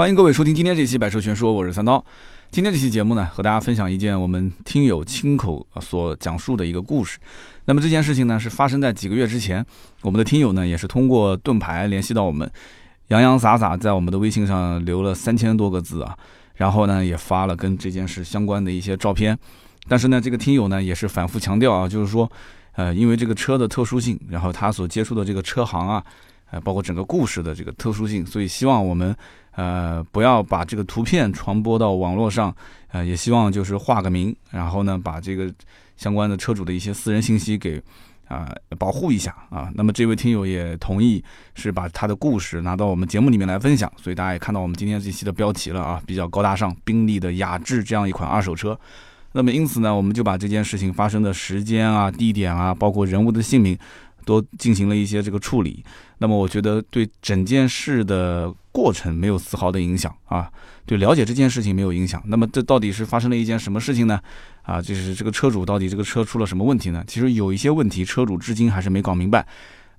欢迎各位收听今天这期《百车全说》，我是三刀。今天这期节目呢，和大家分享一件我们听友亲口所讲述的一个故事。那么这件事情呢，是发生在几个月之前。我们的听友呢，也是通过盾牌联系到我们，洋洋洒洒在我们的微信上留了三千多个字啊，然后呢，也发了跟这件事相关的一些照片。但是呢，这个听友呢，也是反复强调啊，就是说，呃，因为这个车的特殊性，然后他所接触的这个车行啊，呃，包括整个故事的这个特殊性，所以希望我们。呃，不要把这个图片传播到网络上，呃，也希望就是化个名，然后呢，把这个相关的车主的一些私人信息给啊保护一下啊。那么这位听友也同意是把他的故事拿到我们节目里面来分享，所以大家也看到我们今天这期的标题了啊，比较高大上，宾利的雅致这样一款二手车。那么因此呢，我们就把这件事情发生的时间啊、地点啊，包括人物的姓名。都进行了一些这个处理，那么我觉得对整件事的过程没有丝毫的影响啊，对了解这件事情没有影响。那么这到底是发生了一件什么事情呢？啊，就是这个车主到底这个车出了什么问题呢？其实有一些问题，车主至今还是没搞明白。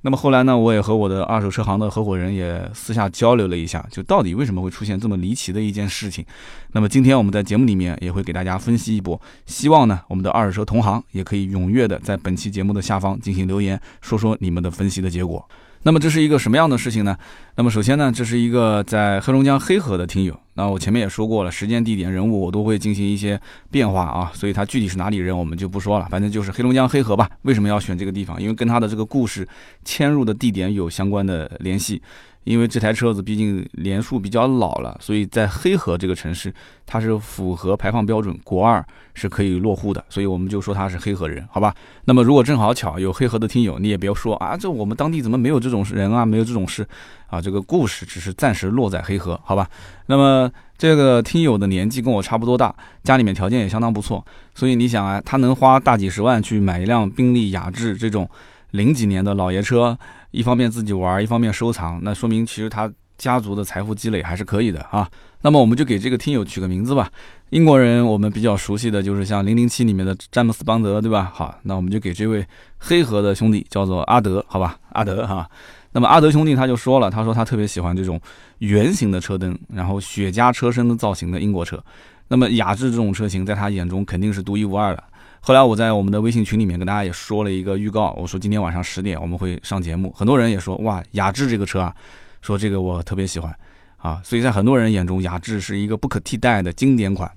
那么后来呢，我也和我的二手车行的合伙人也私下交流了一下，就到底为什么会出现这么离奇的一件事情。那么今天我们在节目里面也会给大家分析一波，希望呢我们的二手车同行也可以踊跃的在本期节目的下方进行留言，说说你们的分析的结果。那么这是一个什么样的事情呢？那么首先呢，这是一个在黑龙江黑河的听友。那我前面也说过了，时间、地点、人物我都会进行一些变化啊，所以他具体是哪里人我们就不说了，反正就是黑龙江黑河吧。为什么要选这个地方？因为跟他的这个故事迁入的地点有相关的联系。因为这台车子毕竟年数比较老了，所以在黑河这个城市，它是符合排放标准，国二是可以落户的，所以我们就说他是黑河人，好吧？那么如果正好巧有黑河的听友，你也别说啊，这我们当地怎么没有这种人啊，没有这种事啊？这个故事只是暂时落在黑河，好吧？那么这个听友的年纪跟我差不多大，家里面条件也相当不错，所以你想啊，他能花大几十万去买一辆宾利雅致这种零几年的老爷车。一方面自己玩，一方面收藏，那说明其实他家族的财富积累还是可以的啊。那么我们就给这个听友取个名字吧。英国人我们比较熟悉的就是像《零零七》里面的詹姆斯邦德，对吧？好，那我们就给这位黑河的兄弟叫做阿德，好吧？阿德哈。那么阿德兄弟他就说了，他说他特别喜欢这种圆形的车灯，然后雪茄车身的造型的英国车。那么雅致这种车型在他眼中肯定是独一无二的。后来我在我们的微信群里面跟大家也说了一个预告，我说今天晚上十点我们会上节目，很多人也说哇雅致这个车啊，说这个我特别喜欢啊，所以在很多人眼中雅致是一个不可替代的经典款。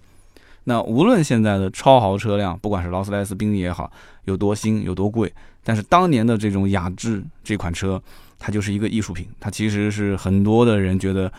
那无论现在的超豪车辆，不管是劳斯莱斯、宾利也好，有多新有多贵，但是当年的这种雅致这款车，它就是一个艺术品，它其实是很多的人觉得。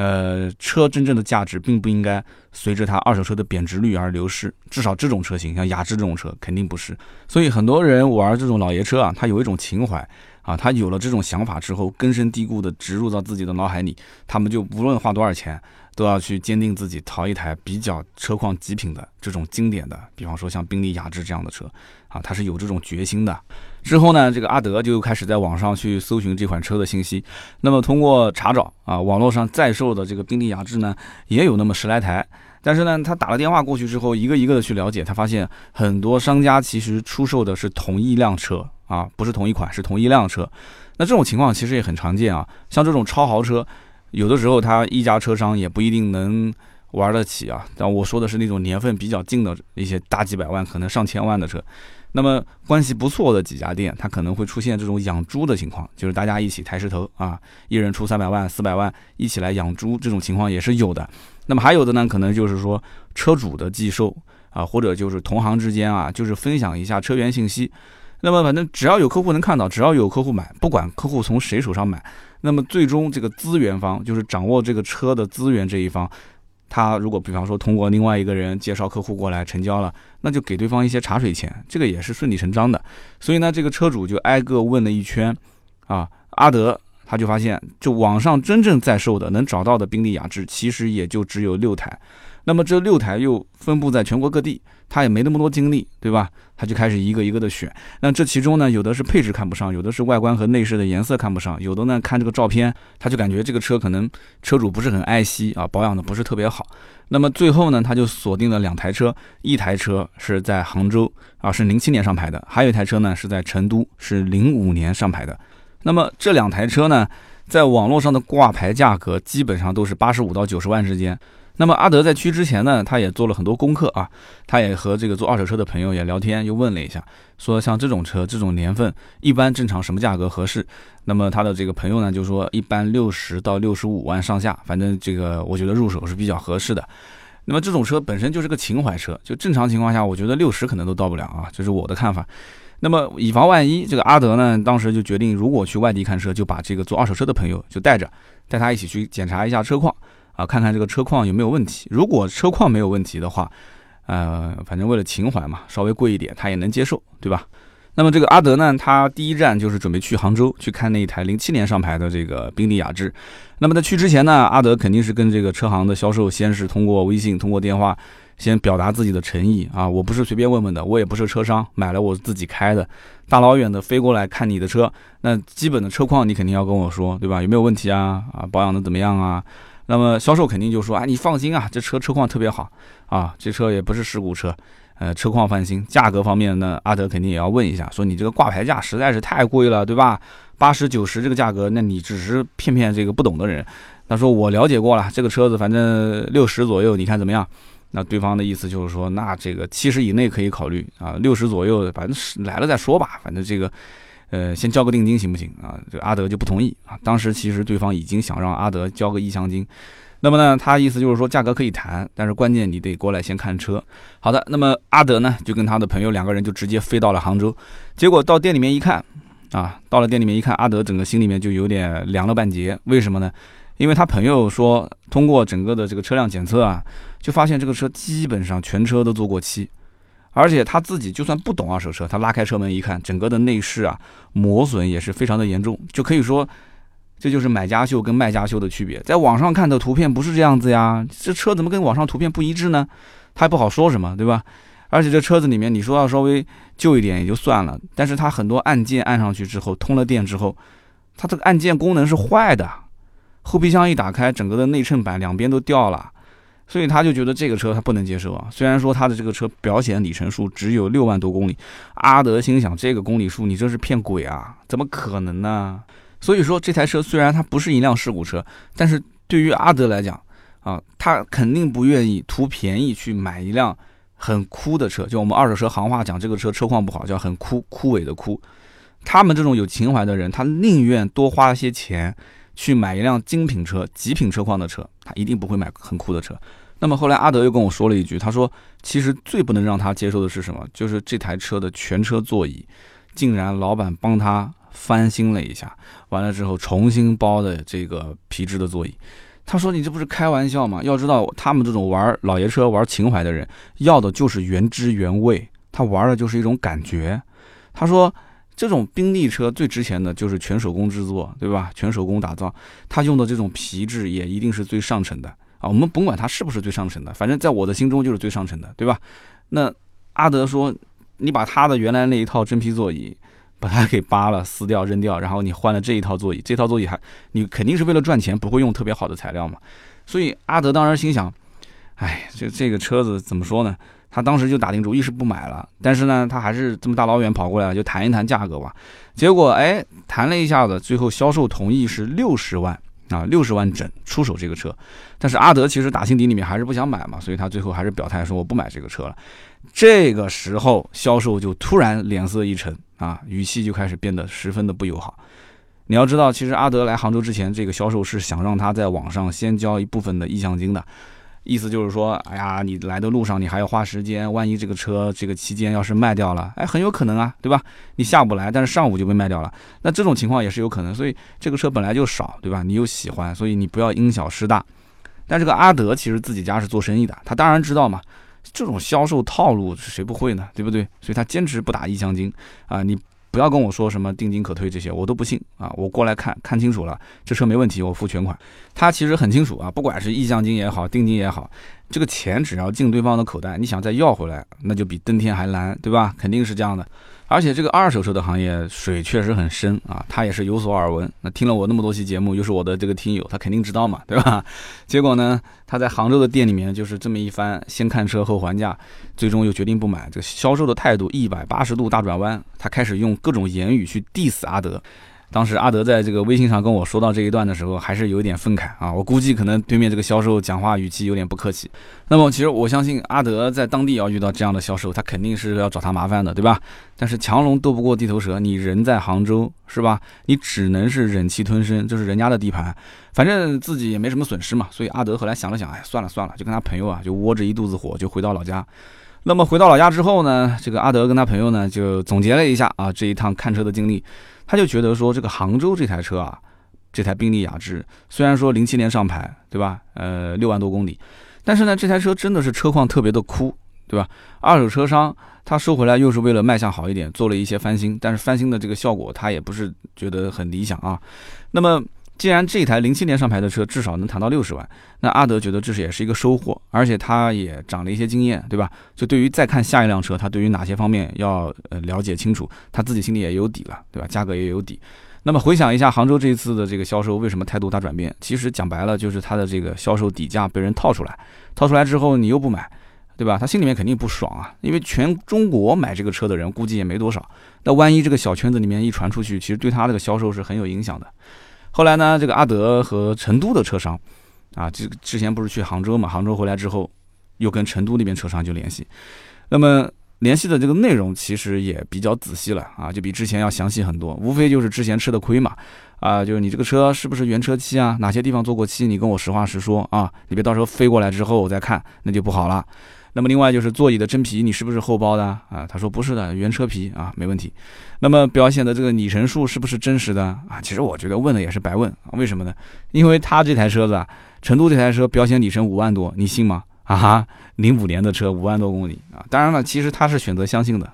呃，车真正的价值并不应该随着它二手车的贬值率而流失，至少这种车型，像雅致这种车肯定不是。所以很多人玩这种老爷车啊，他有一种情怀啊，他有了这种想法之后，根深蒂固的植入到自己的脑海里，他们就无论花多少钱。都要去坚定自己淘一台比较车况极品的这种经典的，比方说像宾利雅致这样的车啊，他是有这种决心的。之后呢，这个阿德就开始在网上去搜寻这款车的信息。那么通过查找啊，网络上在售的这个宾利雅致呢，也有那么十来台。但是呢，他打了电话过去之后，一个一个的去了解，他发现很多商家其实出售的是同一辆车啊，不是同一款，是同一辆车。那这种情况其实也很常见啊，像这种超豪车。有的时候，他一家车商也不一定能玩得起啊。但我说的是那种年份比较近的一些大几百万、可能上千万的车。那么关系不错的几家店，它可能会出现这种养猪的情况，就是大家一起抬石头啊，一人出三百万、四百万一起来养猪，这种情况也是有的。那么还有的呢，可能就是说车主的寄售啊，或者就是同行之间啊，就是分享一下车源信息。那么反正只要有客户能看到，只要有客户买，不管客户从谁手上买。那么最终，这个资源方就是掌握这个车的资源这一方，他如果比方说通过另外一个人介绍客户过来成交了，那就给对方一些茶水钱，这个也是顺理成章的。所以呢，这个车主就挨个问了一圈，啊，阿德他就发现，就网上真正在售的能找到的宾利雅致，其实也就只有六台。那么这六台又分布在全国各地，他也没那么多精力，对吧？他就开始一个一个的选。那这其中呢，有的是配置看不上，有的是外观和内饰的颜色看不上，有的呢看这个照片，他就感觉这个车可能车主不是很爱惜啊，保养的不是特别好。那么最后呢，他就锁定了两台车，一台车是在杭州啊，是零七年上牌的；还有一台车呢是在成都，是零五年上牌的。那么这两台车呢？在网络上的挂牌价格基本上都是八十五到九十万之间。那么阿德在去之前呢，他也做了很多功课啊，他也和这个做二手车的朋友也聊天，又问了一下，说像这种车这种年份，一般正常什么价格合适？那么他的这个朋友呢，就说一般六十到六十五万上下，反正这个我觉得入手是比较合适的。那么这种车本身就是个情怀车，就正常情况下，我觉得六十可能都到不了啊，这是我的看法。那么以防万一，这个阿德呢，当时就决定，如果去外地看车，就把这个做二手车的朋友就带着，带他一起去检查一下车况。啊，看看这个车况有没有问题。如果车况没有问题的话，呃，反正为了情怀嘛，稍微贵一点他也能接受，对吧？那么这个阿德呢，他第一站就是准备去杭州去看那一台零七年上牌的这个宾利雅致。那么在去之前呢，阿德肯定是跟这个车行的销售先是通过微信、通过电话先表达自己的诚意啊，我不是随便问问的，我也不是车商，买了我自己开的，大老远的飞过来看你的车，那基本的车况你肯定要跟我说，对吧？有没有问题啊？啊，保养的怎么样啊？那么销售肯定就说：“啊，你放心啊，这车车况特别好啊，这车也不是事故车，呃，车况放心。价格方面呢，阿德肯定也要问一下，说你这个挂牌价实在是太贵了，对吧？八十九十这个价格，那你只是骗骗这个不懂的人。他说我了解过了，这个车子反正六十左右，你看怎么样？那对方的意思就是说，那这个七十以内可以考虑啊，六十左右，反正来了再说吧，反正这个。”呃，先交个定金行不行啊？这个阿德就不同意啊。当时其实对方已经想让阿德交个意向金，那么呢，他意思就是说价格可以谈，但是关键你得过来先看车。好的，那么阿德呢就跟他的朋友两个人就直接飞到了杭州，结果到店里面一看，啊，到了店里面一看，阿德整个心里面就有点凉了半截。为什么呢？因为他朋友说，通过整个的这个车辆检测啊，就发现这个车基本上全车都做过漆。而且他自己就算不懂二手车，他拉开车门一看，整个的内饰啊磨损也是非常的严重，就可以说这就是买家秀跟卖家秀的区别。在网上看的图片不是这样子呀，这车怎么跟网上图片不一致呢？他也不好说什么，对吧？而且这车子里面你说要稍微旧一点也就算了，但是它很多按键按上去之后，通了电之后，它这个按键功能是坏的，后备箱一打开，整个的内衬板两边都掉了。所以他就觉得这个车他不能接受啊。虽然说他的这个车表显里程数只有六万多公里，阿德心想这个公里数你这是骗鬼啊？怎么可能呢？所以说这台车虽然它不是一辆事故车，但是对于阿德来讲啊，他肯定不愿意图便宜去买一辆很枯的车。就我们二手车行话讲，这个车车况不好，叫很枯枯萎的枯。他们这种有情怀的人，他宁愿多花些钱去买一辆精品车、极品车况的车，他一定不会买很枯的车。那么后来阿德又跟我说了一句，他说：“其实最不能让他接受的是什么？就是这台车的全车座椅，竟然老板帮他翻新了一下，完了之后重新包的这个皮质的座椅。他说：‘你这不是开玩笑吗？’要知道他们这种玩老爷车、玩情怀的人，要的就是原汁原味，他玩的就是一种感觉。他说，这种宾利车最值钱的就是全手工制作，对吧？全手工打造，他用的这种皮质也一定是最上乘的。”啊，我们甭管它是不是最上乘的，反正在我的心中就是最上乘的，对吧？那阿德说，你把他的原来那一套真皮座椅，把它给扒了、撕掉、扔掉，然后你换了这一套座椅，这套座椅还你肯定是为了赚钱，不会用特别好的材料嘛。所以阿德当时心想，哎，这这个车子怎么说呢？他当时就打定主意是不买了，但是呢，他还是这么大老远跑过来，就谈一谈价格吧。结果哎，谈了一下子，最后销售同意是六十万。啊，六十万整出手这个车，但是阿德其实打心底里面还是不想买嘛，所以他最后还是表态说我不买这个车了。这个时候销售就突然脸色一沉啊，语气就开始变得十分的不友好。你要知道，其实阿德来杭州之前，这个销售是想让他在网上先交一部分的意向金的。意思就是说，哎呀，你来的路上你还要花时间，万一这个车这个期间要是卖掉了，哎，很有可能啊，对吧？你下午来，但是上午就被卖掉了，那这种情况也是有可能。所以这个车本来就少，对吧？你又喜欢，所以你不要因小失大。但这个阿德其实自己家是做生意的，他当然知道嘛，这种销售套路是谁不会呢？对不对？所以他坚持不打意向金啊，你。不要跟我说什么定金可退这些，我都不信啊！我过来看看清楚了，这车没问题，我付全款。他其实很清楚啊，不管是意向金也好，定金也好，这个钱只要进对方的口袋，你想再要回来，那就比登天还难，对吧？肯定是这样的。而且这个二手车的行业水确实很深啊，他也是有所耳闻。那听了我那么多期节目，又是我的这个听友，他肯定知道嘛，对吧？结果呢，他在杭州的店里面就是这么一番，先看车后还价，最终又决定不买。这个销售的态度一百八十度大转弯，他开始用各种言语去 diss 阿德。当时阿德在这个微信上跟我说到这一段的时候，还是有点愤慨啊。我估计可能对面这个销售讲话语气有点不客气。那么其实我相信阿德在当地要遇到这样的销售，他肯定是要找他麻烦的，对吧？但是强龙斗不过地头蛇，你人在杭州是吧？你只能是忍气吞声，这是人家的地盘，反正自己也没什么损失嘛。所以阿德后来想了想，哎，算了算了，就跟他朋友啊，就窝着一肚子火，就回到老家。那么回到老家之后呢，这个阿德跟他朋友呢就总结了一下啊这一趟看车的经历，他就觉得说这个杭州这台车啊，这台宾利雅致虽然说零七年上牌，对吧？呃，六万多公里，但是呢这台车真的是车况特别的枯，对吧？二手车商他收回来又是为了卖相好一点，做了一些翻新，但是翻新的这个效果他也不是觉得很理想啊。那么。既然这台零七年上牌的车至少能谈到六十万，那阿德觉得这是也是一个收获，而且他也长了一些经验，对吧？就对于再看下一辆车，他对于哪些方面要呃了解清楚，他自己心里也有底了，对吧？价格也有底。那么回想一下杭州这一次的这个销售，为什么态度大转变？其实讲白了就是他的这个销售底价被人套出来，套出来之后你又不买，对吧？他心里面肯定不爽啊，因为全中国买这个车的人估计也没多少，那万一这个小圈子里面一传出去，其实对他这个销售是很有影响的。后来呢，这个阿德和成都的车商，啊，这之前不是去杭州嘛？杭州回来之后，又跟成都那边车商就联系。那么联系的这个内容其实也比较仔细了啊，就比之前要详细很多。无非就是之前吃的亏嘛，啊，就是你这个车是不是原车漆啊？哪些地方做过漆？你跟我实话实说啊，你别到时候飞过来之后我再看，那就不好了。那么另外就是座椅的真皮，你是不是后包的啊？他说不是的，原车皮啊，没问题。那么表显的这个里程数是不是真实的啊？其实我觉得问了也是白问，为什么呢？因为他这台车子啊，成都这台车表显里程五万多，你信吗？啊哈，零五年的车五万多公里啊！当然了，其实他是选择相信的。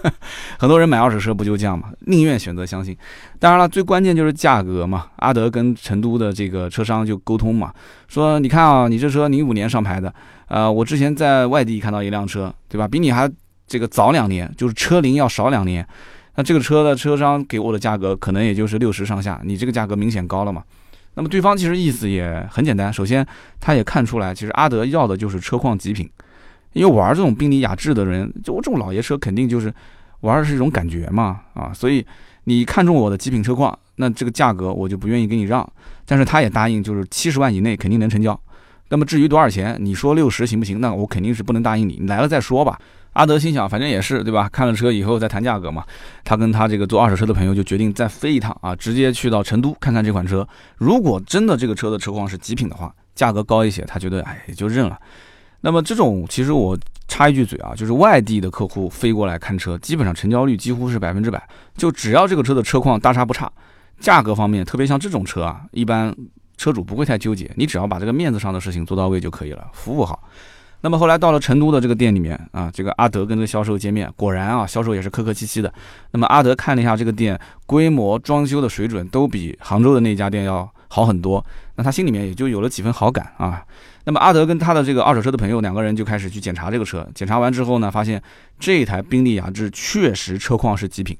很多人买二手车不就这样嘛，宁愿选择相信。当然了，最关键就是价格嘛。阿德跟成都的这个车商就沟通嘛，说你看啊，你这车零五年上牌的，呃，我之前在外地看到一辆车，对吧？比你还这个早两年，就是车龄要少两年。那这个车的车商给我的价格可能也就是六十上下，你这个价格明显高了嘛。那么对方其实意思也很简单，首先他也看出来，其实阿德要的就是车况极品，因为玩这种宾利雅致的人，就我这种老爷车肯定就是玩的是一种感觉嘛，啊，所以你看中我的极品车况，那这个价格我就不愿意给你让，但是他也答应就是七十万以内肯定能成交。那么至于多少钱，你说六十行不行？那我肯定是不能答应你，来了再说吧。阿德心想，反正也是对吧？看了车以后再谈价格嘛。他跟他这个做二手车的朋友就决定再飞一趟啊，直接去到成都看看这款车。如果真的这个车的车况是极品的话，价格高一些，他觉得哎也就认了。那么这种其实我插一句嘴啊，就是外地的客户飞过来看车，基本上成交率几乎是百分之百。就只要这个车的车况大差不差，价格方面特别像这种车啊，一般车主不会太纠结，你只要把这个面子上的事情做到位就可以了，服务好。那么后来到了成都的这个店里面啊，这个阿德跟这个销售见面，果然啊，销售也是客客气气的。那么阿德看了一下这个店规模、装修的水准，都比杭州的那家店要好很多。那他心里面也就有了几分好感啊。那么阿德跟他的这个二手车的朋友两个人就开始去检查这个车。检查完之后呢，发现这台宾利雅致确实车况是极品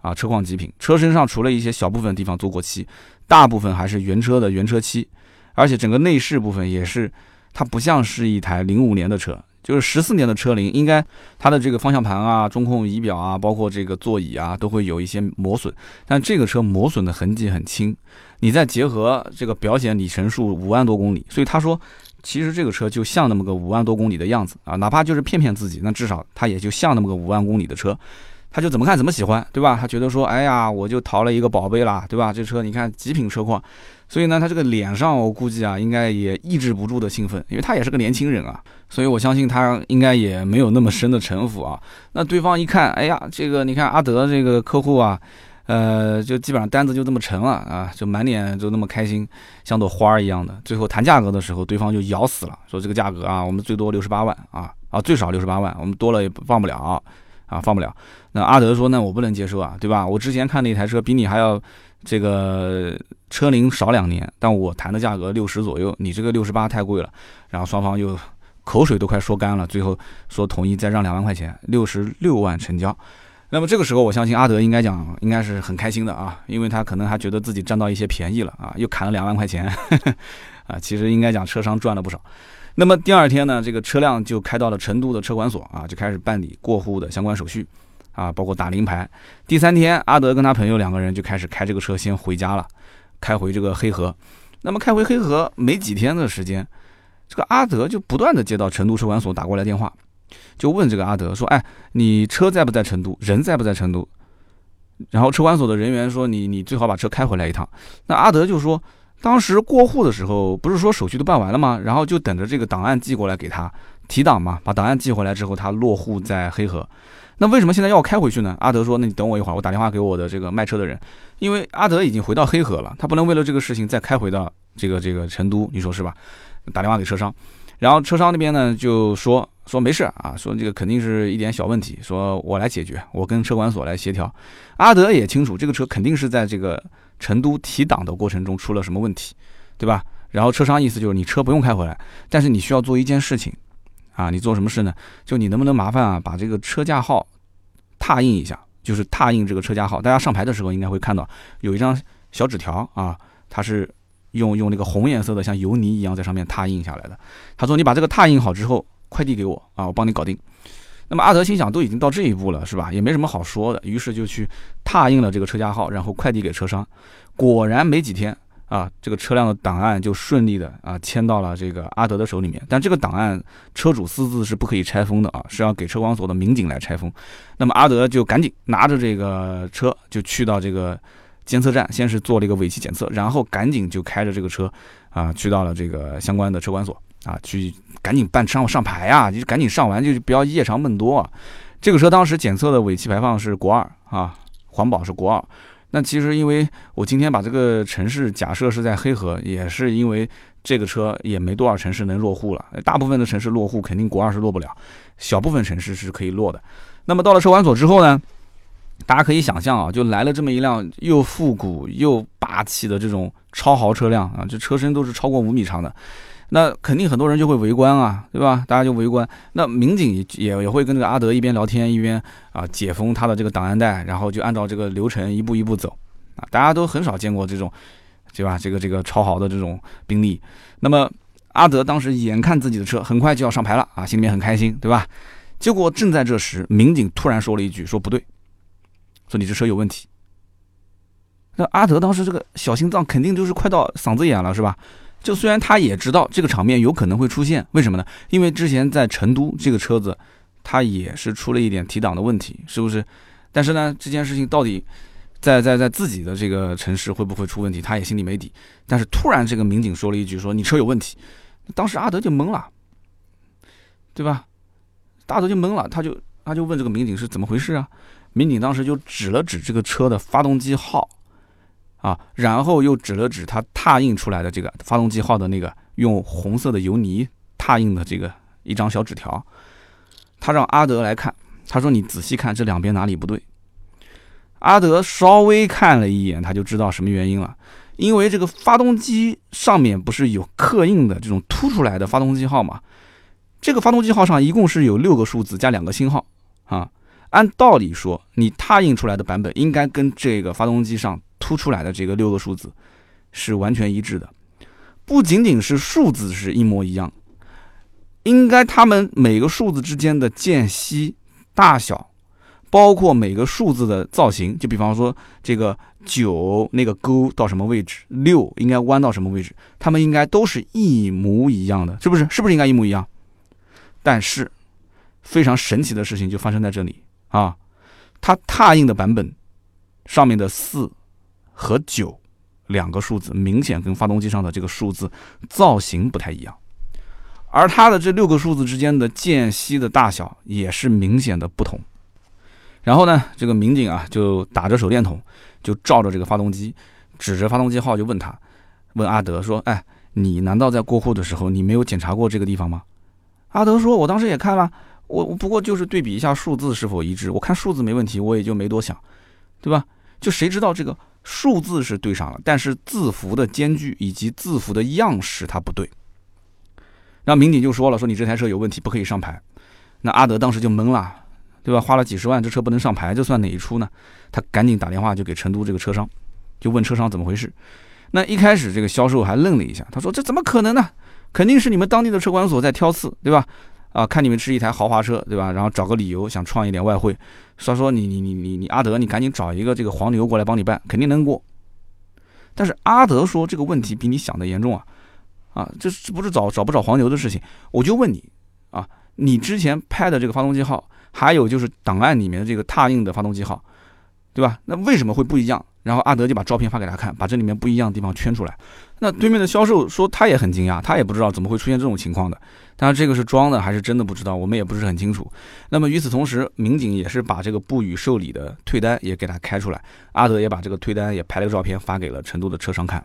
啊，车况极品。车身上除了一些小部分地方做过漆，大部分还是原车的原车漆，而且整个内饰部分也是。它不像是一台零五年的车，就是十四年的车龄，应该它的这个方向盘啊、中控仪表啊，包括这个座椅啊，都会有一些磨损。但这个车磨损的痕迹很轻，你再结合这个表显里程数五万多公里，所以他说，其实这个车就像那么个五万多公里的样子啊，哪怕就是骗骗自己，那至少它也就像那么个五万公里的车。他就怎么看怎么喜欢，对吧？他觉得说，哎呀，我就淘了一个宝贝啦，对吧？这车你看极品车况，所以呢，他这个脸上我估计啊，应该也抑制不住的兴奋，因为他也是个年轻人啊，所以我相信他应该也没有那么深的城府啊。那对方一看，哎呀，这个你看阿德这个客户啊，呃，就基本上单子就这么成了啊，就满脸就那么开心，像朵花儿一样的。最后谈价格的时候，对方就咬死了，说这个价格啊，我们最多六十八万啊，啊，最少六十八万，我们多了也放不了。啊，放不了。那阿德说：“那我不能接受啊，对吧？我之前看那台车比你还要这个车龄少两年，但我谈的价格六十左右，你这个六十八太贵了。”然后双方又口水都快说干了，最后说同意再让两万块钱，六十六万成交。那么这个时候，我相信阿德应该讲应该是很开心的啊，因为他可能还觉得自己占到一些便宜了啊，又砍了两万块钱 啊。其实应该讲车商赚了不少。那么第二天呢，这个车辆就开到了成都的车管所啊，就开始办理过户的相关手续。啊，包括打临牌。第三天，阿德跟他朋友两个人就开始开这个车先回家了，开回这个黑河。那么开回黑河没几天的时间，这个阿德就不断的接到成都车管所打过来电话，就问这个阿德说：“哎，你车在不在成都？人在不在成都？”然后车管所的人员说：“你你最好把车开回来一趟。”那阿德就说：“当时过户的时候，不是说手续都办完了吗？然后就等着这个档案寄过来给他提档嘛。把档案寄回来之后，他落户在黑河。那为什么现在要开回去呢？”阿德说：“那你等我一会儿，我打电话给我的这个卖车的人，因为阿德已经回到黑河了，他不能为了这个事情再开回到这个这个成都，你说是吧？打电话给车商，然后车商那边呢就说。”说没事啊，说这个肯定是一点小问题，说我来解决，我跟车管所来协调。阿德也清楚，这个车肯定是在这个成都提档的过程中出了什么问题，对吧？然后车商意思就是你车不用开回来，但是你需要做一件事情，啊，你做什么事呢？就你能不能麻烦啊，把这个车架号拓印一下，就是拓印这个车架号。大家上牌的时候应该会看到有一张小纸条啊，它是用用那个红颜色的像油泥一样在上面拓印下来的。他说你把这个拓印好之后。快递给我啊，我帮你搞定。那么阿德心想，都已经到这一步了，是吧？也没什么好说的，于是就去拓印了这个车架号，然后快递给车商。果然没几天啊，这个车辆的档案就顺利的啊签到了这个阿德的手里面。但这个档案车主私自是不可以拆封的啊，是要给车管所的民警来拆封。那么阿德就赶紧拿着这个车就去到这个监测站，先是做了一个尾气检测，然后赶紧就开着这个车啊去到了这个相关的车管所。啊，去赶紧办上上牌啊！就赶紧上完，就不要夜长梦多。啊。这个车当时检测的尾气排放是国二啊，环保是国二。那其实因为我今天把这个城市假设是在黑河，也是因为这个车也没多少城市能落户了。大部分的城市落户肯定国二是落不了，小部分城市是可以落的。那么到了车管所之后呢，大家可以想象啊，就来了这么一辆又复古又霸气的这种超豪车辆啊，这车身都是超过五米长的。那肯定很多人就会围观啊，对吧？大家就围观。那民警也也会跟这个阿德一边聊天一边啊解封他的这个档案袋，然后就按照这个流程一步一步走啊。大家都很少见过这种，对吧？这个这个超豪的这种宾利。那么阿德当时眼看自己的车很快就要上牌了啊，心里面很开心，对吧？结果正在这时，民警突然说了一句：“说不对，说你这车有问题。”那阿德当时这个小心脏肯定就是快到嗓子眼了，是吧？就虽然他也知道这个场面有可能会出现，为什么呢？因为之前在成都这个车子，它也是出了一点提档的问题，是不是？但是呢，这件事情到底在在在自己的这个城市会不会出问题，他也心里没底。但是突然这个民警说了一句：“说你车有问题。”当时阿德就懵了，对吧？阿德就懵了，他就他就问这个民警是怎么回事啊？民警当时就指了指这个车的发动机号。啊，然后又指了指他拓印出来的这个发动机号的那个用红色的油泥拓印的这个一张小纸条，他让阿德来看，他说：“你仔细看这两边哪里不对。”阿德稍微看了一眼，他就知道什么原因了，因为这个发动机上面不是有刻印的这种凸出来的发动机号吗？这个发动机号上一共是有六个数字加两个星号啊。按道理说，你拓印出来的版本应该跟这个发动机上。凸出来的这个六个数字是完全一致的，不仅仅是数字是一模一样，应该它们每个数字之间的间隙大小，包括每个数字的造型，就比方说这个九那个勾到什么位置，六应该弯到什么位置，它们应该都是一模一样的，是不是？是不是应该一模一样？但是非常神奇的事情就发生在这里啊，它拓印的版本上面的四。和九两个数字明显跟发动机上的这个数字造型不太一样，而它的这六个数字之间的间隙的大小也是明显的不同。然后呢，这个民警啊就打着手电筒，就照着这个发动机，指着发动机号就问他，问阿德说：“哎，你难道在过户的时候你没有检查过这个地方吗？”阿德说：“我当时也看了，我不过就是对比一下数字是否一致，我看数字没问题，我也就没多想，对吧？就谁知道这个。”数字是对上了，但是字符的间距以及字符的样式它不对。然后民警就说了：“说你这台车有问题，不可以上牌。”那阿德当时就懵了，对吧？花了几十万，这车不能上牌，这算哪一出呢？他赶紧打电话就给成都这个车商，就问车商怎么回事。那一开始这个销售还愣了一下，他说：“这怎么可能呢？肯定是你们当地的车管所在挑刺，对吧？”啊，看你们是一台豪华车，对吧？然后找个理由想创一点外汇，说说你你你你你阿德，你赶紧找一个这个黄牛过来帮你办，肯定能过。但是阿德说这个问题比你想的严重啊，啊，这这不是找找不找黄牛的事情。我就问你啊，你之前拍的这个发动机号，还有就是档案里面的这个拓印的发动机号，对吧？那为什么会不一样？然后阿德就把照片发给他看，把这里面不一样的地方圈出来。那对面的销售说他也很惊讶，他也不知道怎么会出现这种情况的。当然这个是装的还是真的不知道，我们也不是很清楚。那么与此同时，民警也是把这个不予受理的退单也给他开出来，阿德也把这个退单也拍了个照片发给了成都的车商看。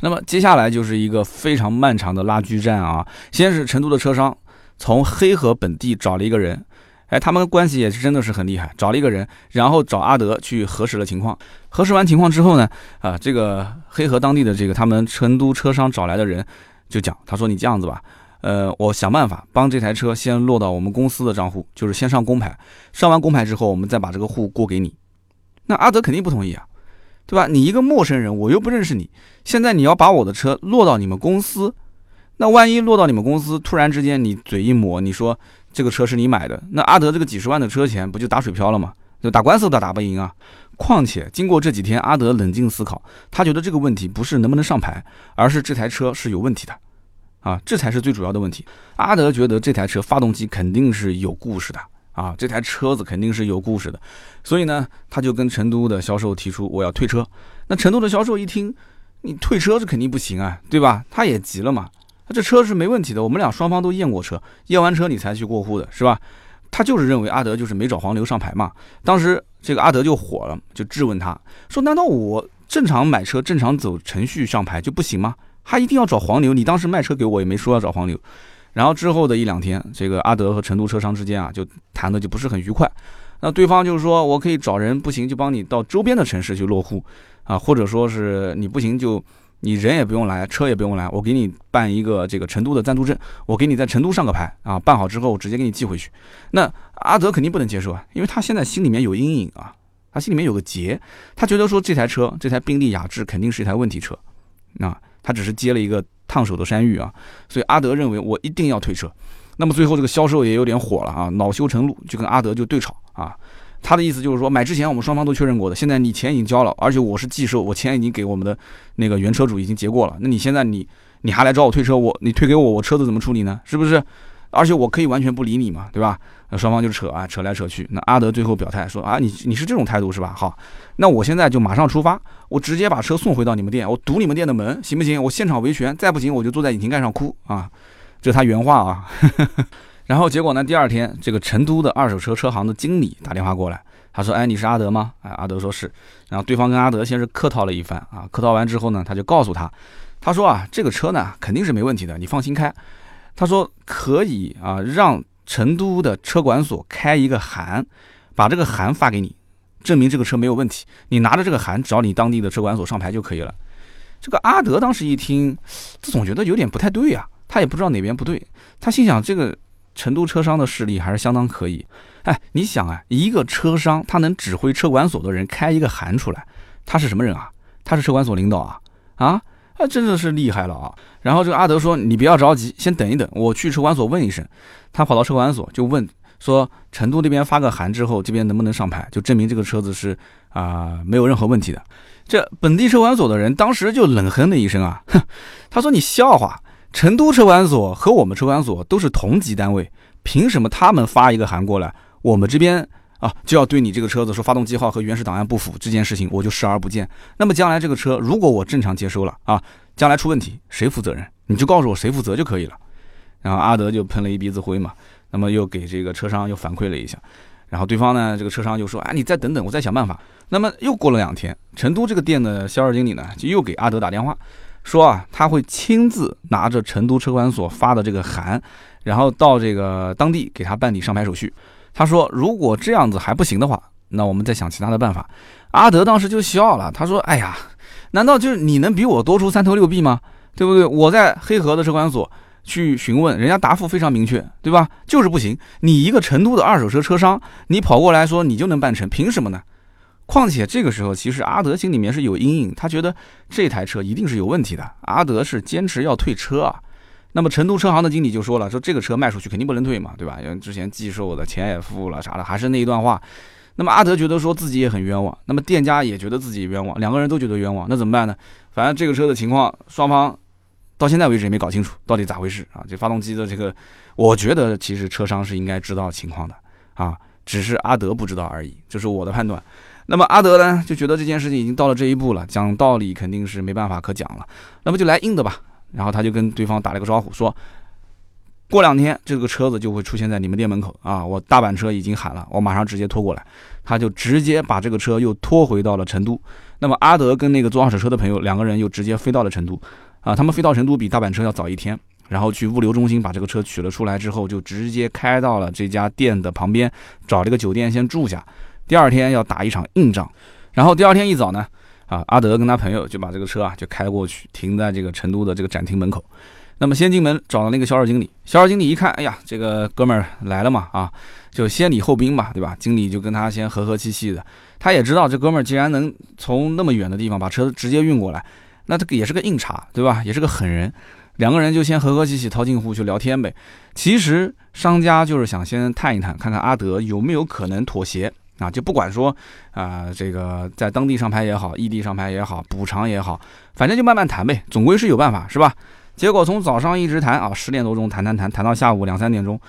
那么接下来就是一个非常漫长的拉锯战啊！先是成都的车商从黑河本地找了一个人。哎，他们关系也是真的是很厉害，找了一个人，然后找阿德去核实了情况。核实完情况之后呢，啊，这个黑河当地的这个他们成都车商找来的人就讲，他说你这样子吧，呃，我想办法帮这台车先落到我们公司的账户，就是先上公牌，上完公牌之后，我们再把这个户过给你。那阿德肯定不同意啊，对吧？你一个陌生人，我又不认识你，现在你要把我的车落到你们公司，那万一落到你们公司，突然之间你嘴一抹，你说。这个车是你买的，那阿德这个几十万的车钱不就打水漂了吗？就打官司都打不赢啊！况且经过这几天，阿德冷静思考，他觉得这个问题不是能不能上牌，而是这台车是有问题的，啊，这才是最主要的问题。阿德觉得这台车发动机肯定是有故事的啊，这台车子肯定是有故事的，所以呢，他就跟成都的销售提出我要退车。那成都的销售一听，你退车是肯定不行啊，对吧？他也急了嘛。他这车是没问题的，我们俩双方都验过车，验完车你才去过户的，是吧？他就是认为阿德就是没找黄牛上牌嘛。当时这个阿德就火了，就质问他说：“难道我正常买车、正常走程序上牌就不行吗？还一定要找黄牛？你当时卖车给我也没说要找黄牛。”然后之后的一两天，这个阿德和成都车商之间啊，就谈的就不是很愉快。那对方就是说我可以找人，不行就帮你到周边的城市去落户啊，或者说是你不行就。你人也不用来，车也不用来，我给你办一个这个成都的暂住证，我给你在成都上个牌啊，办好之后我直接给你寄回去。那阿德肯定不能接受啊，因为他现在心里面有阴影啊，他心里面有个结，他觉得说这台车，这台宾利雅致肯定是一台问题车，啊，他只是接了一个烫手的山芋啊，所以阿德认为我一定要退车。那么最后这个销售也有点火了啊，恼羞成怒，就跟阿德就对吵啊。他的意思就是说，买之前我们双方都确认过的，现在你钱已经交了，而且我是寄售，我钱已经给我们的那个原车主已经结过了。那你现在你你还来找我退车，我你退给我，我车子怎么处理呢？是不是？而且我可以完全不理你嘛，对吧？那双方就扯啊，扯来扯去。那阿德最后表态说啊，你你是这种态度是吧？好，那我现在就马上出发，我直接把车送回到你们店，我堵你们店的门，行不行？我现场维权，再不行我就坐在引擎盖上哭啊！这是他原话啊。然后结果呢？第二天，这个成都的二手车车行的经理打电话过来，他说：“哎，你是阿德吗？”哎，阿德说是。然后对方跟阿德先是客套了一番啊，客套完之后呢，他就告诉他，他说啊，这个车呢肯定是没问题的，你放心开。他说可以啊，让成都的车管所开一个函，把这个函发给你，证明这个车没有问题。你拿着这个函找你当地的车管所上牌就可以了。这个阿德当时一听，他总觉得有点不太对呀，他也不知道哪边不对，他心想这个。成都车商的势力还是相当可以，哎，你想啊，一个车商他能指挥车管所的人开一个函出来，他是什么人啊？他是车管所领导啊？啊啊，真的是厉害了啊！然后这个阿德说：“你不要着急，先等一等，我去车管所问一声。”他跑到车管所就问说：“成都那边发个函之后，这边能不能上牌，就证明这个车子是啊没有任何问题的？”这本地车管所的人当时就冷哼了一声啊，哼，他说：“你笑话。”成都车管所和我们车管所都是同级单位，凭什么他们发一个函过来，我们这边啊就要对你这个车子说发动机号和原始档案不符这件事情，我就视而不见？那么将来这个车如果我正常接收了啊，将来出问题谁负责任？你就告诉我谁负责就可以了。然后阿德就喷了一鼻子灰嘛，那么又给这个车商又反馈了一下，然后对方呢这个车商就说啊你再等等，我再想办法。那么又过了两天，成都这个店的销售经理呢就又给阿德打电话。说啊，他会亲自拿着成都车管所发的这个函，然后到这个当地给他办理上牌手续。他说，如果这样子还不行的话，那我们再想其他的办法。阿德当时就笑了，他说：“哎呀，难道就是你能比我多出三头六臂吗？对不对？我在黑河的车管所去询问，人家答复非常明确，对吧？就是不行。你一个成都的二手车车商，你跑过来说你就能办成，凭什么呢？”况且这个时候，其实阿德心里面是有阴影，他觉得这台车一定是有问题的。阿德是坚持要退车啊。那么成都车行的经理就说了，说这个车卖出去肯定不能退嘛，对吧？因为之前寄售的钱也付了啥的，还是那一段话。那么阿德觉得说自己也很冤枉，那么店家也觉得自己冤枉，两个人都觉得冤枉，那怎么办呢？反正这个车的情况，双方到现在为止也没搞清楚到底咋回事啊。这发动机的这个，我觉得其实车商是应该知道情况的啊，只是阿德不知道而已，这是我的判断。那么阿德呢，就觉得这件事情已经到了这一步了，讲道理肯定是没办法可讲了，那么就来硬的吧。然后他就跟对方打了个招呼，说。过两天这个车子就会出现在你们店门口啊！我大板车已经喊了，我马上直接拖过来。他就直接把这个车又拖回到了成都。那么阿德跟那个做二手车的朋友两个人又直接飞到了成都啊！他们飞到成都比大板车要早一天，然后去物流中心把这个车取了出来之后，就直接开到了这家店的旁边，找这个酒店先住下。第二天要打一场硬仗。然后第二天一早呢，啊，阿德跟他朋友就把这个车啊就开过去，停在这个成都的这个展厅门口。那么先进门找到那个销售经理，销售经理一看，哎呀，这个哥们儿来了嘛，啊，就先礼后兵吧，对吧？经理就跟他先和和气气的，他也知道这哥们儿既然能从那么远的地方把车直接运过来，那这个也是个硬茬，对吧？也是个狠人，两个人就先和和气气套近乎去聊天呗。其实商家就是想先探一探，看看阿德有没有可能妥协啊，就不管说啊，这个在当地上牌也好，异地上牌也好，补偿也好，反正就慢慢谈呗，总归是有办法，是吧？结果从早上一直谈啊，十点多钟谈谈谈谈到下午两三点钟，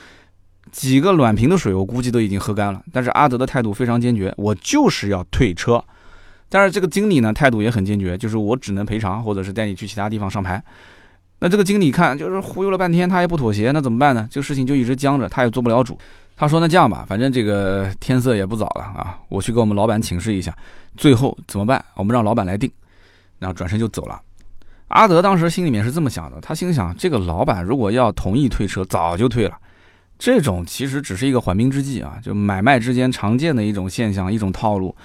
几个暖瓶的水我估计都已经喝干了。但是阿德的态度非常坚决，我就是要退车。但是这个经理呢态度也很坚决，就是我只能赔偿，或者是带你去其他地方上牌。那这个经理看就是忽悠了半天，他也不妥协，那怎么办呢？这个事情就一直僵着，他也做不了主。他说：“那这样吧，反正这个天色也不早了啊，我去跟我们老板请示一下，最后怎么办？我们让老板来定。”然后转身就走了。阿德当时心里面是这么想的，他心想：这个老板如果要同意退车，早就退了。这种其实只是一个缓兵之计啊，就买卖之间常见的一种现象，一种套路。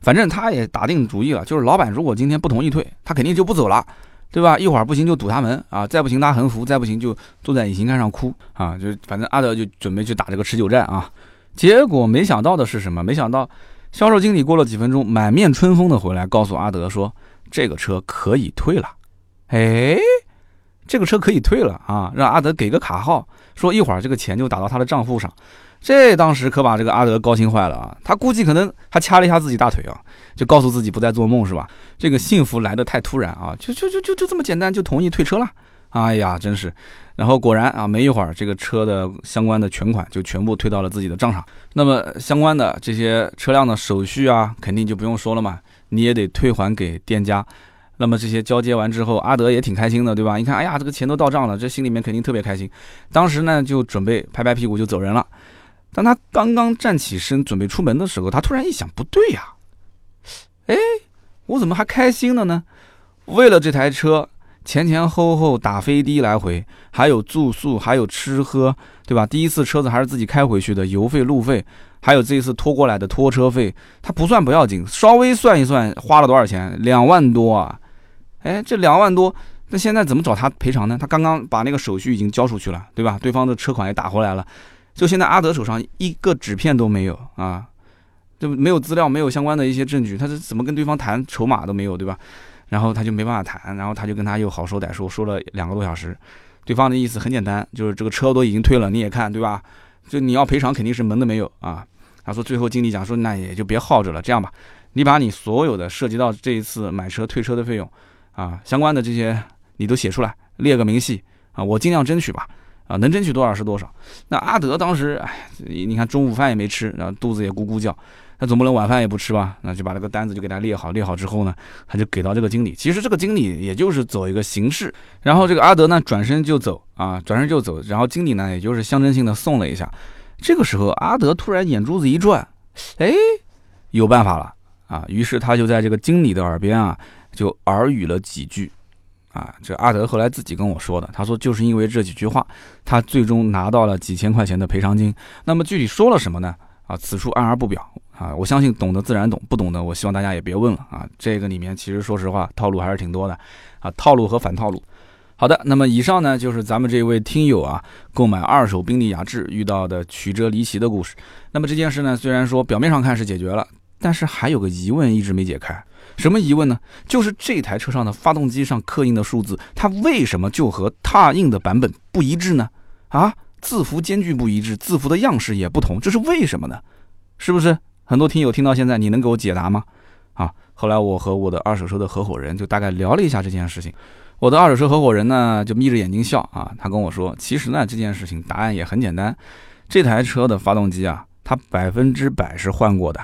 反正他也打定主意了，就是老板如果今天不同意退，他肯定就不走了，对吧？一会儿不行就堵他门啊，再不行拉横幅，再不行就坐在引擎盖上哭啊。就反正阿德就准备去打这个持久战啊。结果没想到的是什么？没想到销售经理过了几分钟，满面春风的回来，告诉阿德说：这个车可以退了。哎，这个车可以退了啊！让阿德给个卡号，说一会儿这个钱就打到他的账户上。这当时可把这个阿德高兴坏了啊！他估计可能还掐了一下自己大腿啊，就告诉自己不再做梦是吧？这个幸福来得太突然啊！就就就就就这么简单就同意退车了。哎呀，真是！然后果然啊，没一会儿这个车的相关的全款就全部退到了自己的账上。那么相关的这些车辆的手续啊，肯定就不用说了嘛，你也得退还给店家。那么这些交接完之后，阿德也挺开心的，对吧？你看，哎呀，这个钱都到账了，这心里面肯定特别开心。当时呢，就准备拍拍屁股就走人了。当他刚刚站起身准备出门的时候，他突然一想，不对呀，哎，我怎么还开心了呢？为了这台车，前前后后打飞的来回，还有住宿，还有吃喝，对吧？第一次车子还是自己开回去的，油费、路费。还有这一次拖过来的拖车费，他不算不要紧，稍微算一算花了多少钱，两万多啊！哎，这两万多，那现在怎么找他赔偿呢？他刚刚把那个手续已经交出去了，对吧？对方的车款也打回来了，就现在阿德手上一个纸片都没有啊，就没有资料，没有相关的一些证据，他是怎么跟对方谈筹码都没有，对吧？然后他就没办法谈，然后他就跟他又好说歹说，说了两个多小时，对方的意思很简单，就是这个车都已经退了，你也看，对吧？就你要赔偿，肯定是门都没有啊。他说最后经理讲说，那也就别耗着了，这样吧，你把你所有的涉及到这一次买车退车的费用。啊，相关的这些你都写出来，列个明细啊，我尽量争取吧，啊，能争取多少是多少。那阿德当时，哎，你看中午饭也没吃，然后肚子也咕咕叫，他总不能晚饭也不吃吧？那就把这个单子就给他列好，列好之后呢，他就给到这个经理。其实这个经理也就是走一个形式，然后这个阿德呢转身就走啊，转身就走，然后经理呢也就是象征性的送了一下。这个时候阿德突然眼珠子一转，哎，有办法了啊！于是他就在这个经理的耳边啊。就耳语了几句，啊，这阿德后来自己跟我说的，他说就是因为这几句话，他最终拿到了几千块钱的赔偿金。那么具体说了什么呢？啊，此处暗而不表啊。我相信懂得自然懂，不懂的我希望大家也别问了啊。这个里面其实说实话套路还是挺多的啊，套路和反套路。好的，那么以上呢就是咱们这位听友啊购买二手宾利雅致遇到的曲折离奇的故事。那么这件事呢，虽然说表面上看是解决了。但是还有个疑问一直没解开，什么疑问呢？就是这台车上的发动机上刻印的数字，它为什么就和拓印的版本不一致呢？啊，字符间距不一致，字符的样式也不同，这是为什么呢？是不是？很多听友听到现在，你能给我解答吗？啊，后来我和我的二手车的合伙人就大概聊了一下这件事情，我的二手车合伙人呢就眯着眼睛笑啊，他跟我说，其实呢这件事情答案也很简单，这台车的发动机啊，它百分之百是换过的。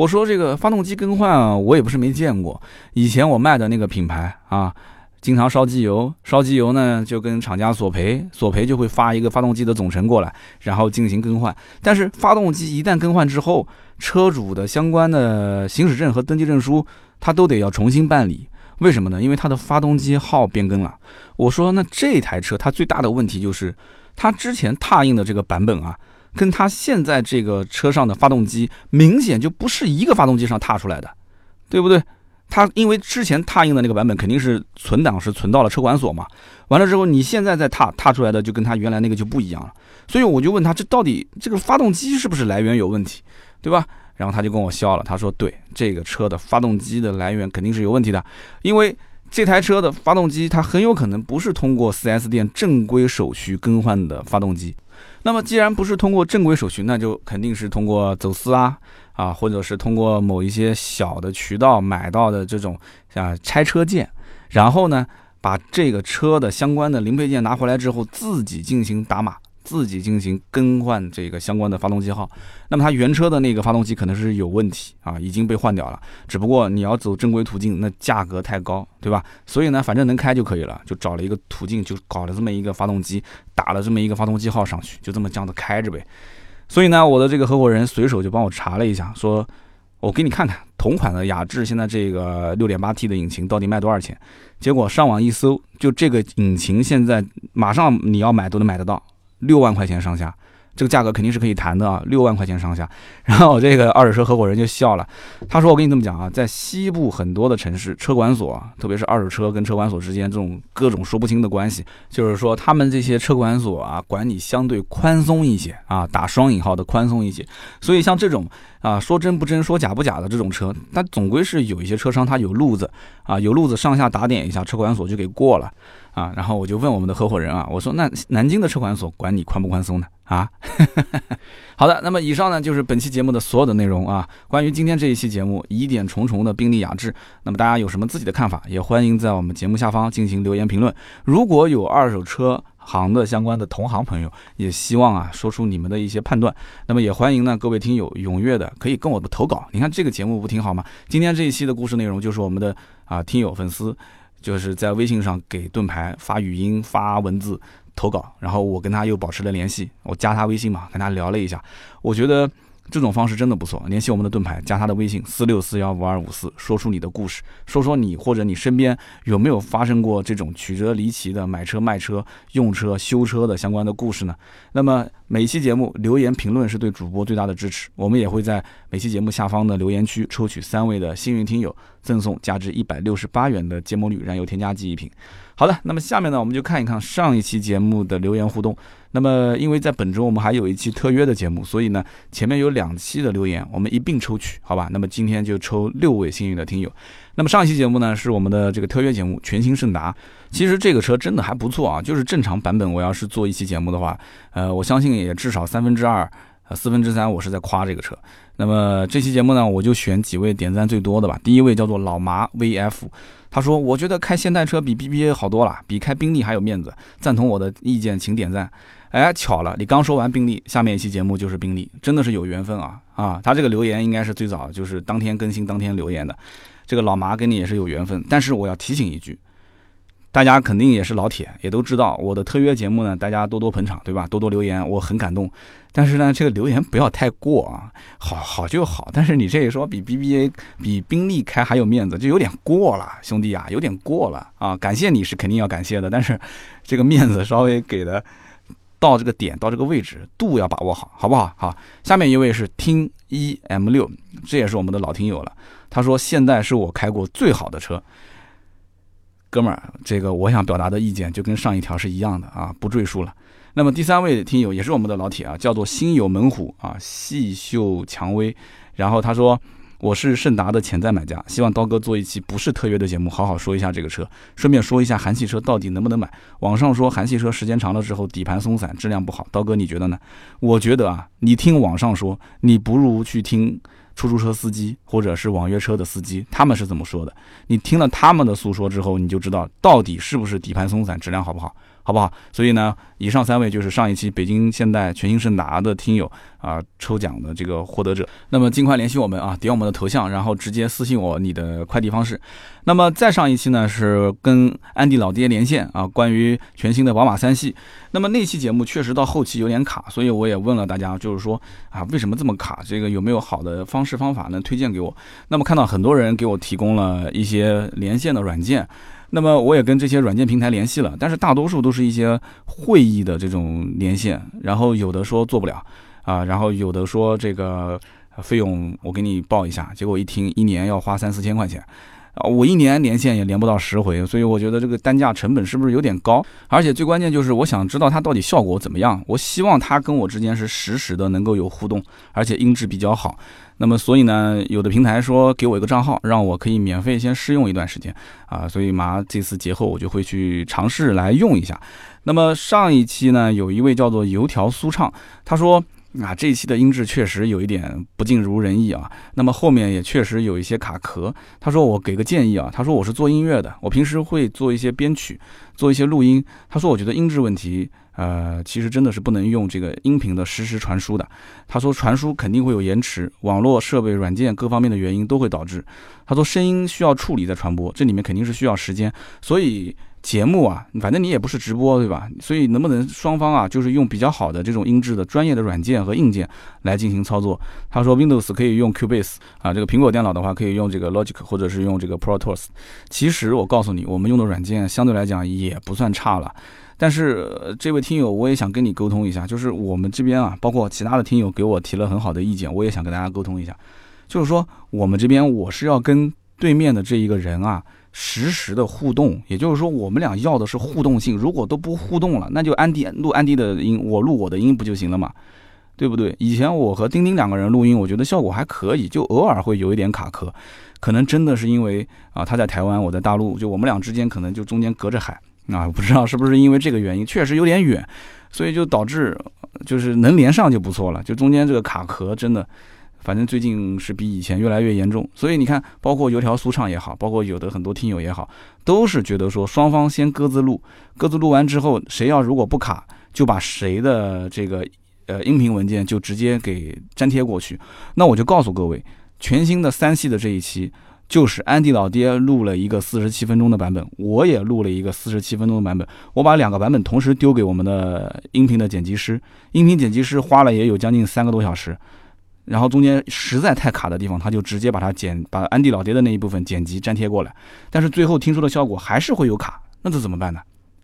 我说这个发动机更换啊，我也不是没见过。以前我卖的那个品牌啊，经常烧机油，烧机油呢就跟厂家索赔，索赔就会发一个发动机的总成过来，然后进行更换。但是发动机一旦更换之后，车主的相关的行驶证和登记证书，他都得要重新办理。为什么呢？因为它的发动机号变更了。我说那这台车它最大的问题就是，它之前拓印的这个版本啊。跟它现在这个车上的发动机明显就不是一个发动机上踏出来的，对不对？它因为之前拓印的那个版本肯定是存档是存到了车管所嘛，完了之后你现在再踏踏出来的就跟它原来那个就不一样了，所以我就问他这到底这个发动机是不是来源有问题，对吧？然后他就跟我笑了，他说对，这个车的发动机的来源肯定是有问题的，因为这台车的发动机它很有可能不是通过 4S 店正规手续更换的发动机。那么，既然不是通过正规手续，那就肯定是通过走私啊啊，或者是通过某一些小的渠道买到的这种啊拆车件，然后呢，把这个车的相关的零配件拿回来之后，自己进行打码。自己进行更换这个相关的发动机号，那么它原车的那个发动机可能是有问题啊，已经被换掉了。只不过你要走正规途径，那价格太高，对吧？所以呢，反正能开就可以了，就找了一个途径，就搞了这么一个发动机，打了这么一个发动机号上去，就这么这样子开着呗。所以呢，我的这个合伙人随手就帮我查了一下，说我给你看看同款的雅致现在这个六点八 T 的引擎到底卖多少钱。结果上网一搜，就这个引擎现在马上你要买都能买得到。六万块钱上下，这个价格肯定是可以谈的啊！六万块钱上下，然后我这个二手车合伙人就笑了，他说：“我跟你这么讲啊，在西部很多的城市，车管所，特别是二手车跟车管所之间这种各种说不清的关系，就是说他们这些车管所啊，管理相对宽松一些啊，打双引号的宽松一些。所以像这种啊，说真不真，说假不假的这种车，它总归是有一些车商他有路子啊，有路子上下打点一下，车管所就给过了。”啊，然后我就问我们的合伙人啊，我说那南京的车管所管你宽不宽松呢？啊，好的，那么以上呢就是本期节目的所有的内容啊。关于今天这一期节目疑点重重的宾利雅致，那么大家有什么自己的看法，也欢迎在我们节目下方进行留言评论。如果有二手车行的相关的同行朋友，也希望啊说出你们的一些判断，那么也欢迎呢各位听友踊跃的可以跟我们投稿。你看这个节目不挺好吗？今天这一期的故事内容就是我们的啊听友粉丝。就是在微信上给盾牌发语音、发文字投稿，然后我跟他又保持了联系，我加他微信嘛，跟他聊了一下，我觉得。这种方式真的不错，联系我们的盾牌，加他的微信四六四幺五二五四，说出你的故事，说说你或者你身边有没有发生过这种曲折离奇的买车卖车、用车修车的相关的故事呢？那么每期节目留言评论是对主播最大的支持，我们也会在每期节目下方的留言区抽取三位的幸运听友，赠送价值一百六十八元的芥末绿燃油添加剂一瓶。好的，那么下面呢，我们就看一看上一期节目的留言互动。那么，因为在本周我们还有一期特约的节目，所以呢，前面有两期的留言，我们一并抽取，好吧？那么今天就抽六位幸运的听友。那么上一期节目呢，是我们的这个特约节目，全新胜达。其实这个车真的还不错啊，就是正常版本，我要是做一期节目的话，呃，我相信也至少三分之二、呃四分之三，我是在夸这个车。那么这期节目呢，我就选几位点赞最多的吧。第一位叫做老麻 VF。他说：“我觉得开现代车比 BBA 好多了，比开宾利还有面子。赞同我的意见，请点赞。”哎，巧了，你刚说完宾利，下面一期节目就是宾利，真的是有缘分啊！啊，他这个留言应该是最早就是当天更新当天留言的，这个老麻跟你也是有缘分。但是我要提醒一句。大家肯定也是老铁，也都知道我的特约节目呢，大家多多捧场，对吧？多多留言，我很感动。但是呢，这个留言不要太过啊，好好就好。但是你这一说比 BBA 比宾利开还有面子，就有点过了，兄弟啊，有点过了啊！感谢你是肯定要感谢的，但是这个面子稍微给的到这个点，到这个位置，度要把握好，好不好？好，下面一位是听一 M 六，这也是我们的老听友了。他说现在是我开过最好的车。哥们儿，这个我想表达的意见就跟上一条是一样的啊，不赘述了。那么第三位听友也是我们的老铁啊，叫做心有猛虎啊，细嗅蔷薇。然后他说，我是胜达的潜在买家，希望刀哥做一期不是特约的节目，好好说一下这个车，顺便说一下韩系车到底能不能买。网上说韩系车时间长了之后底盘松散，质量不好，刀哥你觉得呢？我觉得啊，你听网上说，你不如去听出租车司机或者是网约车的司机，他们是怎么说的？你听了他们的诉说之后，你就知道到底是不是底盘松散，质量好不好。好不好？所以呢，以上三位就是上一期北京现代全新胜达的听友啊，抽奖的这个获得者。那么尽快联系我们啊，点我们的头像，然后直接私信我你的快递方式。那么再上一期呢，是跟安迪老爹连线啊，关于全新的宝马三系。那么那期节目确实到后期有点卡，所以我也问了大家，就是说啊，为什么这么卡？这个有没有好的方式方法能推荐给我？那么看到很多人给我提供了一些连线的软件。那么我也跟这些软件平台联系了，但是大多数都是一些会议的这种连线，然后有的说做不了啊，然后有的说这个费用我给你报一下，结果一听一年要花三四千块钱。啊，我一年连线也连不到十回，所以我觉得这个单价成本是不是有点高？而且最关键就是，我想知道它到底效果怎么样。我希望它跟我之间是实时的能够有互动，而且音质比较好。那么，所以呢，有的平台说给我一个账号，让我可以免费先试用一段时间啊。所以马上这次节后我就会去尝试来用一下。那么上一期呢，有一位叫做油条舒畅，他说。啊，这一期的音质确实有一点不尽如人意啊。那么后面也确实有一些卡壳。他说我给个建议啊，他说我是做音乐的，我平时会做一些编曲，做一些录音。他说我觉得音质问题，呃，其实真的是不能用这个音频的实时传输的。他说传输肯定会有延迟，网络设备、软件各方面的原因都会导致。他说声音需要处理再传播，这里面肯定是需要时间，所以。节目啊，反正你也不是直播，对吧？所以能不能双方啊，就是用比较好的这种音质的专业的软件和硬件来进行操作？他说 Windows 可以用 Cubase 啊，这个苹果电脑的话可以用这个 Logic 或者是用这个 Pro Tools。其实我告诉你，我们用的软件相对来讲也不算差了。但是这位听友，我也想跟你沟通一下，就是我们这边啊，包括其他的听友给我提了很好的意见，我也想跟大家沟通一下，就是说我们这边我是要跟对面的这一个人啊。实时的互动，也就是说，我们俩要的是互动性。如果都不互动了，那就安迪录安迪的音，我录我的音不就行了嘛？对不对？以前我和丁丁两个人录音，我觉得效果还可以，就偶尔会有一点卡壳，可能真的是因为啊他在台湾，我在大陆，就我们俩之间可能就中间隔着海啊，不知道是不是因为这个原因，确实有点远，所以就导致就是能连上就不错了，就中间这个卡壳真的。反正最近是比以前越来越严重，所以你看，包括油条舒畅也好，包括有的很多听友也好，都是觉得说双方先各自录，各自录完之后，谁要如果不卡，就把谁的这个呃音频文件就直接给粘贴过去。那我就告诉各位，全新的三系的这一期，就是安迪老爹录了一个四十七分钟的版本，我也录了一个四十七分钟的版本，我把两个版本同时丢给我们的音频的剪辑师，音频剪辑师花了也有将近三个多小时。然后中间实在太卡的地方，他就直接把它剪，把安迪老爹的那一部分剪辑粘贴过来。但是最后听出的效果还是会有卡，那这怎么办呢？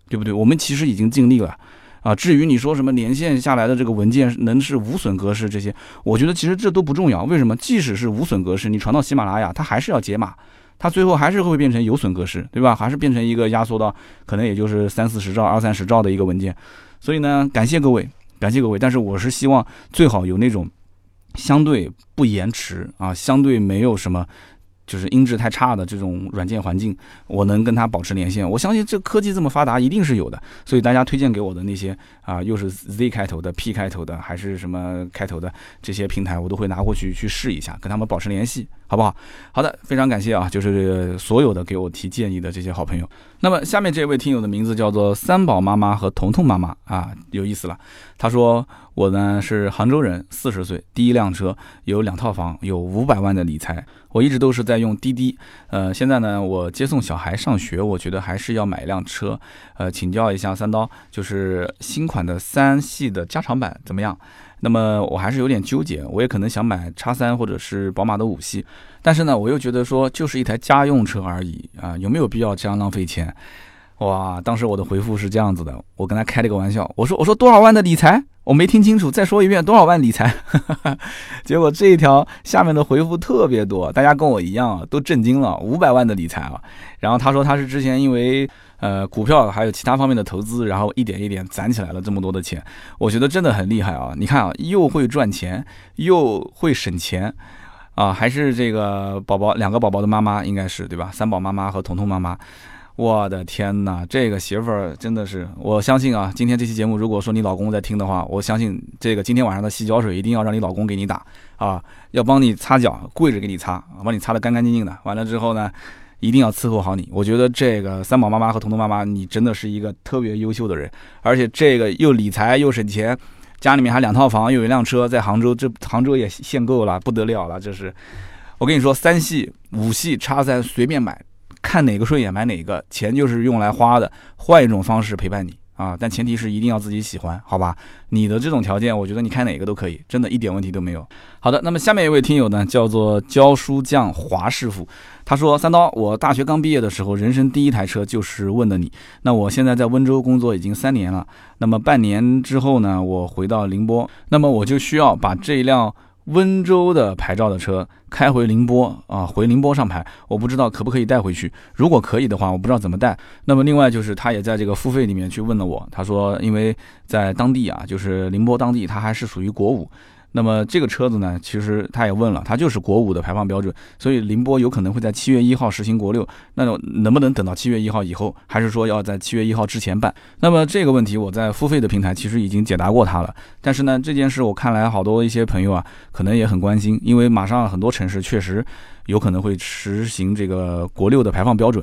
对不对？我们其实已经尽力了啊。至于你说什么连线下来的这个文件能是无损格式这些，我觉得其实这都不重要。为什么？即使是无损格式，你传到喜马拉雅，它还是要解码，它最后还是会变成有损格式，对吧？还是变成一个压缩到可能也就是三四十兆、二三十兆的一个文件。所以呢，感谢各位，感谢各位。但是我是希望最好有那种。相对不延迟啊，相对没有什么。就是音质太差的这种软件环境，我能跟它保持连线。我相信这科技这么发达，一定是有的。所以大家推荐给我的那些 啊，又是 Z 开头的、P 开头的，还是什么开头的这些平台，我都会拿过去去试一下，跟他们保持联系，好不好？好的，非常感谢啊，就是所有的给我提建议的这些好朋友。那么下面这位听友的名字叫做三宝妈妈和彤彤妈妈啊，有意思了。他说我呢是杭州人，四十岁，第一辆车，有两套房，有五百万的理财。我一直都是在用滴滴，呃，现在呢，我接送小孩上学，我觉得还是要买一辆车，呃，请教一下三刀，就是新款的三系的加长版怎么样？那么我还是有点纠结，我也可能想买叉三或者是宝马的五系，但是呢，我又觉得说就是一台家用车而已啊，有没有必要这样浪费钱？哇，当时我的回复是这样子的，我跟他开了个玩笑，我说我说多少万的理财？我没听清楚，再说一遍多少万理财？结果这一条下面的回复特别多，大家跟我一样啊，都震惊了，五百万的理财啊！然后他说他是之前因为呃股票还有其他方面的投资，然后一点一点攒起来了这么多的钱，我觉得真的很厉害啊！你看啊，又会赚钱，又会省钱。啊，还是这个宝宝两个宝宝的妈妈，应该是对吧？三宝妈妈和彤彤妈妈。我的天哪，这个媳妇儿真的是，我相信啊，今天这期节目，如果说你老公在听的话，我相信这个今天晚上的洗脚水一定要让你老公给你打啊，要帮你擦脚，跪着给你擦，帮你擦得干干净净的。完了之后呢，一定要伺候好你。我觉得这个三宝妈妈和彤彤妈妈，你真的是一个特别优秀的人，而且这个又理财又省钱，家里面还两套房，又有一辆车，在杭州，这杭州也限购了，不得了了，这是。我跟你说，三系、五系、叉三随便买。看哪个顺眼买哪个，钱就是用来花的，换一种方式陪伴你啊！但前提是一定要自己喜欢，好吧？你的这种条件，我觉得你开哪个都可以，真的一点问题都没有。好的，那么下面一位听友呢，叫做教书匠华师傅，他说：三刀，我大学刚毕业的时候，人生第一台车就是问的你。那我现在在温州工作已经三年了，那么半年之后呢，我回到宁波，那么我就需要把这一辆。温州的牌照的车开回宁波啊，回宁波上牌，我不知道可不可以带回去。如果可以的话，我不知道怎么带。那么另外就是他也在这个付费里面去问了我，他说因为在当地啊，就是宁波当地，他还是属于国五。那么这个车子呢，其实他也问了，它就是国五的排放标准，所以宁波有可能会在七月一号实行国六，那能不能等到七月一号以后，还是说要在七月一号之前办？那么这个问题我在付费的平台其实已经解答过他了，但是呢，这件事我看来好多一些朋友啊，可能也很关心，因为马上很多城市确实有可能会实行这个国六的排放标准。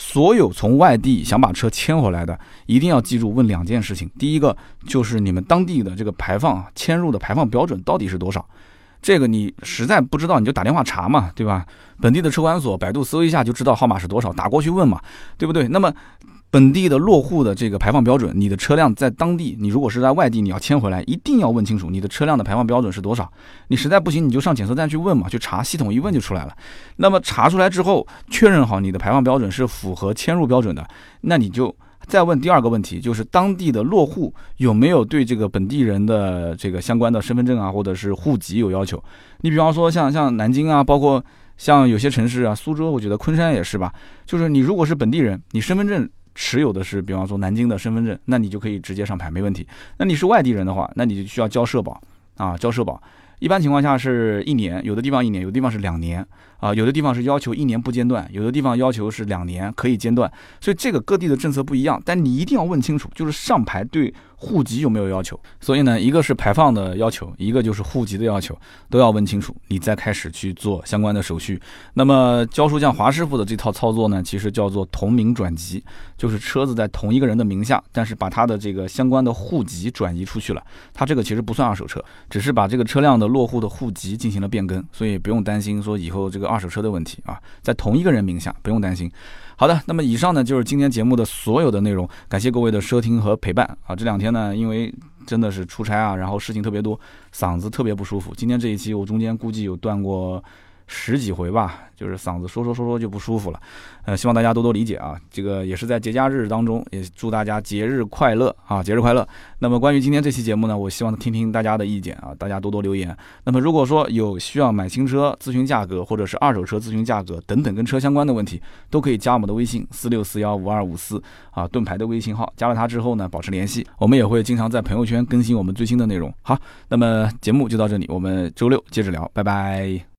所有从外地想把车迁回来的，一定要记住问两件事情。第一个就是你们当地的这个排放迁入的排放标准到底是多少？这个你实在不知道，你就打电话查嘛，对吧？本地的车管所，百度搜一下就知道号码是多少，打过去问嘛，对不对？那么。本地的落户的这个排放标准，你的车辆在当地，你如果是在外地，你要迁回来，一定要问清楚你的车辆的排放标准是多少。你实在不行，你就上检测站去问嘛，去查，系统一问就出来了。那么查出来之后，确认好你的排放标准是符合迁入标准的，那你就再问第二个问题，就是当地的落户有没有对这个本地人的这个相关的身份证啊，或者是户籍有要求。你比方说像像南京啊，包括像有些城市啊，苏州，我觉得昆山也是吧，就是你如果是本地人，你身份证。持有的是，比方说南京的身份证，那你就可以直接上牌，没问题。那你是外地人的话，那你就需要交社保啊，交社保。一般情况下是一年，有的地方一年，有的地方是两年啊，有的地方是要求一年不间断，有的地方要求是两年可以间断。所以这个各地的政策不一样，但你一定要问清楚，就是上牌对。户籍有没有要求？所以呢，一个是排放的要求，一个就是户籍的要求，都要问清楚，你再开始去做相关的手续。那么教书匠华师傅的这套操作呢，其实叫做同名转籍，就是车子在同一个人的名下，但是把他的这个相关的户籍转移出去了。他这个其实不算二手车，只是把这个车辆的落户的户籍进行了变更，所以不用担心说以后这个二手车的问题啊，在同一个人名下不用担心。好的，那么以上呢就是今天节目的所有的内容，感谢各位的收听和陪伴啊！这两天呢，因为真的是出差啊，然后事情特别多，嗓子特别不舒服。今天这一期我中间估计有断过。十几回吧，就是嗓子说说说说就不舒服了，呃，希望大家多多理解啊。这个也是在节假日当中，也祝大家节日快乐啊，节日快乐。那么关于今天这期节目呢，我希望听听大家的意见啊，大家多多留言。那么如果说有需要买新车咨询价格，或者是二手车咨询价格等等跟车相关的问题，都可以加我们的微信四六四幺五二五四啊，盾牌的微信号。加了它之后呢，保持联系，我们也会经常在朋友圈更新我们最新的内容。好，那么节目就到这里，我们周六接着聊，拜拜。